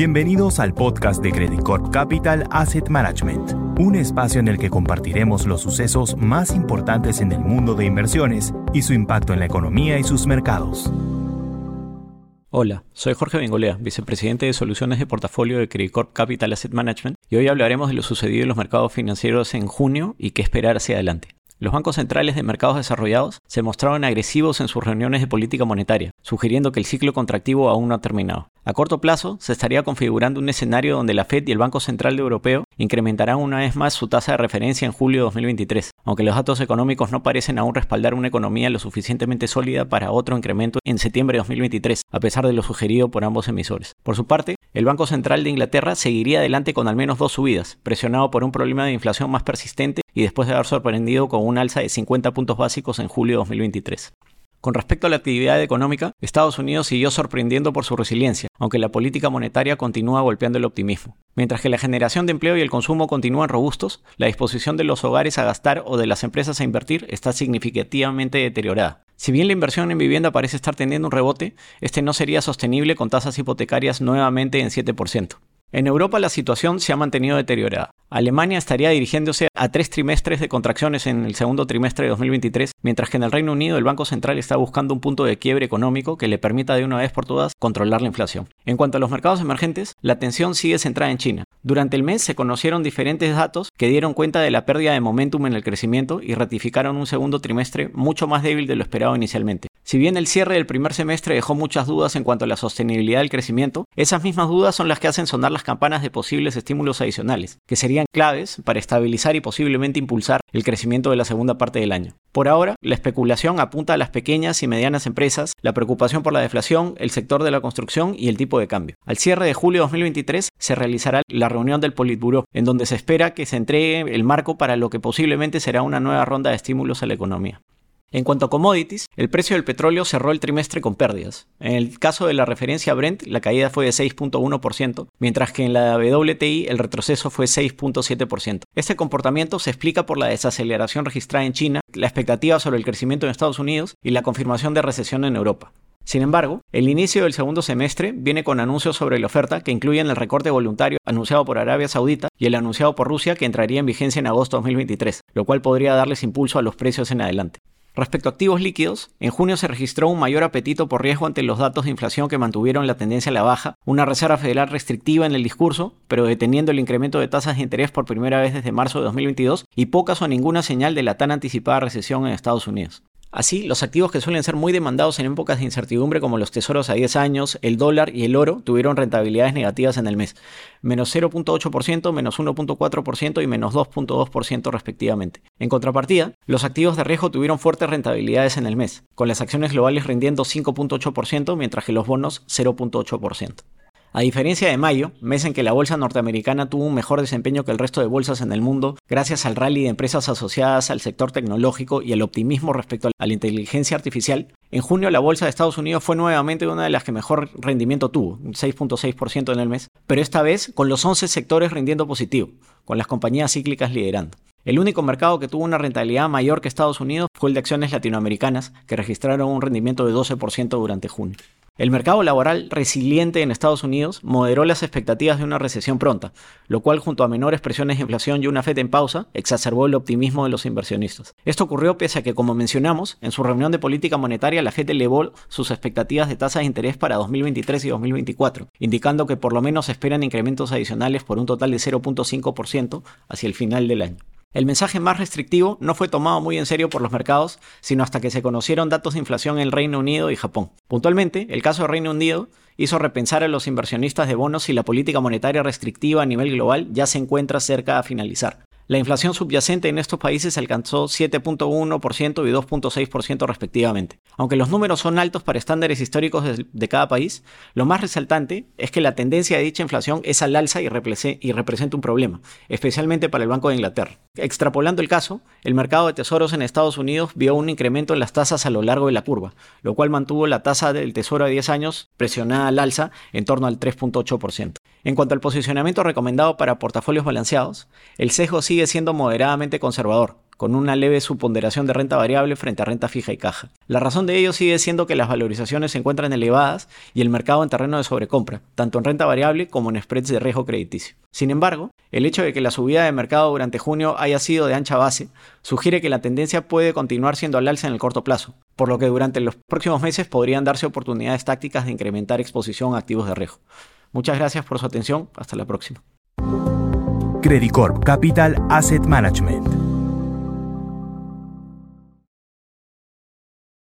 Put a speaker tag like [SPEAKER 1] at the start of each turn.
[SPEAKER 1] Bienvenidos al podcast de Credit Corp Capital Asset Management, un espacio en el que compartiremos los sucesos más importantes en el mundo de inversiones y su impacto en la economía y sus mercados.
[SPEAKER 2] Hola, soy Jorge Bengolea, vicepresidente de soluciones de portafolio de Credit Corp Capital Asset Management, y hoy hablaremos de lo sucedido en los mercados financieros en junio y qué esperar hacia adelante. Los bancos centrales de mercados desarrollados se mostraron agresivos en sus reuniones de política monetaria, sugiriendo que el ciclo contractivo aún no ha terminado. A corto plazo, se estaría configurando un escenario donde la Fed y el Banco Central Europeo incrementarán una vez más su tasa de referencia en julio de 2023, aunque los datos económicos no parecen aún respaldar una economía lo suficientemente sólida para otro incremento en septiembre de 2023, a pesar de lo sugerido por ambos emisores. Por su parte, el Banco Central de Inglaterra seguiría adelante con al menos dos subidas, presionado por un problema de inflación más persistente y después de haber sorprendido con un alza de 50 puntos básicos en julio de 2023. Con respecto a la actividad económica, Estados Unidos siguió sorprendiendo por su resiliencia, aunque la política monetaria continúa golpeando el optimismo. Mientras que la generación de empleo y el consumo continúan robustos, la disposición de los hogares a gastar o de las empresas a invertir está significativamente deteriorada. Si bien la inversión en vivienda parece estar teniendo un rebote, este no sería sostenible con tasas hipotecarias nuevamente en 7%. En Europa la situación se ha mantenido deteriorada. Alemania estaría dirigiéndose a tres trimestres de contracciones en el segundo trimestre de 2023, mientras que en el Reino Unido el Banco Central está buscando un punto de quiebre económico que le permita de una vez por todas controlar la inflación. En cuanto a los mercados emergentes, la atención sigue centrada en China. Durante el mes se conocieron diferentes datos que dieron cuenta de la pérdida de momentum en el crecimiento y ratificaron un segundo trimestre mucho más débil de lo esperado inicialmente. Si bien el cierre del primer semestre dejó muchas dudas en cuanto a la sostenibilidad del crecimiento, esas mismas dudas son las que hacen sonar las campanas de posibles estímulos adicionales, que serían claves para estabilizar y posiblemente impulsar el crecimiento de la segunda parte del año. Por ahora, la especulación apunta a las pequeñas y medianas empresas, la preocupación por la deflación, el sector de la construcción y el tipo de cambio. Al cierre de julio de 2023 se realizará la reunión del Politburo, en donde se espera que se entregue el marco para lo que posiblemente será una nueva ronda de estímulos a la economía. En cuanto a commodities, el precio del petróleo cerró el trimestre con pérdidas. En el caso de la referencia Brent, la caída fue de 6.1%, mientras que en la WTI el retroceso fue 6.7%. Este comportamiento se explica por la desaceleración registrada en China, la expectativa sobre el crecimiento en Estados Unidos y la confirmación de recesión en Europa. Sin embargo, el inicio del segundo semestre viene con anuncios sobre la oferta que incluyen el recorte voluntario anunciado por Arabia Saudita y el anunciado por Rusia que entraría en vigencia en agosto de 2023, lo cual podría darles impulso a los precios en adelante. Respecto a activos líquidos, en junio se registró un mayor apetito por riesgo ante los datos de inflación que mantuvieron la tendencia a la baja, una Reserva Federal restrictiva en el discurso, pero deteniendo el incremento de tasas de interés por primera vez desde marzo de 2022 y pocas o ninguna señal de la tan anticipada recesión en Estados Unidos. Así, los activos que suelen ser muy demandados en épocas de incertidumbre como los tesoros a 10 años, el dólar y el oro tuvieron rentabilidades negativas en el mes, menos 0.8%, menos 1.4% y menos 2.2% respectivamente. En contrapartida, los activos de riesgo tuvieron fuertes rentabilidades en el mes, con las acciones globales rindiendo 5.8% mientras que los bonos 0.8%. A diferencia de mayo, mes en que la bolsa norteamericana tuvo un mejor desempeño que el resto de bolsas en el mundo, gracias al rally de empresas asociadas al sector tecnológico y al optimismo respecto a la inteligencia artificial, en junio la bolsa de Estados Unidos fue nuevamente una de las que mejor rendimiento tuvo, 6.6% en el mes, pero esta vez con los 11 sectores rindiendo positivo, con las compañías cíclicas liderando. El único mercado que tuvo una rentabilidad mayor que Estados Unidos fue el de acciones latinoamericanas, que registraron un rendimiento de 12% durante junio. El mercado laboral resiliente en Estados Unidos moderó las expectativas de una recesión pronta, lo cual junto a menores presiones de inflación y una FED en pausa exacerbó el optimismo de los inversionistas. Esto ocurrió pese a que, como mencionamos, en su reunión de política monetaria la FED elevó sus expectativas de tasas de interés para 2023 y 2024, indicando que por lo menos esperan incrementos adicionales por un total de 0.5% hacia el final del año. El mensaje más restrictivo no fue tomado muy en serio por los mercados, sino hasta que se conocieron datos de inflación en el Reino Unido y Japón. Puntualmente, el caso del Reino Unido hizo repensar a los inversionistas de bonos si la política monetaria restrictiva a nivel global ya se encuentra cerca a finalizar. La inflación subyacente en estos países alcanzó 7.1% y 2.6% respectivamente. Aunque los números son altos para estándares históricos de, cada país, lo más resaltante es que la tendencia de dicha inflación es al alza y, y representa un problema, especialmente para el Banco de Inglaterra. Extrapolando el caso, el mercado de tesoros en Estados Unidos vio un incremento en las tasas a lo largo de la curva, lo cual mantuvo la tasa del tesoro a 10 años presionada al alza en torno al 3.8%. En cuanto al posicionamiento recomendado para portafolios balanceados, el sesgo sigue siendo moderadamente conservador, con una leve subponderación de renta variable frente a renta fija y caja. La razón de ello sigue siendo que las valorizaciones se encuentran elevadas y el mercado en terreno de sobrecompra, tanto en renta variable como en spreads de riesgo crediticio. Sin embargo, el hecho de que la subida de mercado durante junio haya sido de ancha base sugiere que la tendencia puede continuar siendo al alza en el corto plazo, por lo que durante los próximos meses podrían darse oportunidades tácticas de incrementar exposición a activos de riesgo. Muchas gracias por su atención, hasta la próxima.
[SPEAKER 1] Credicorp Capital Asset Management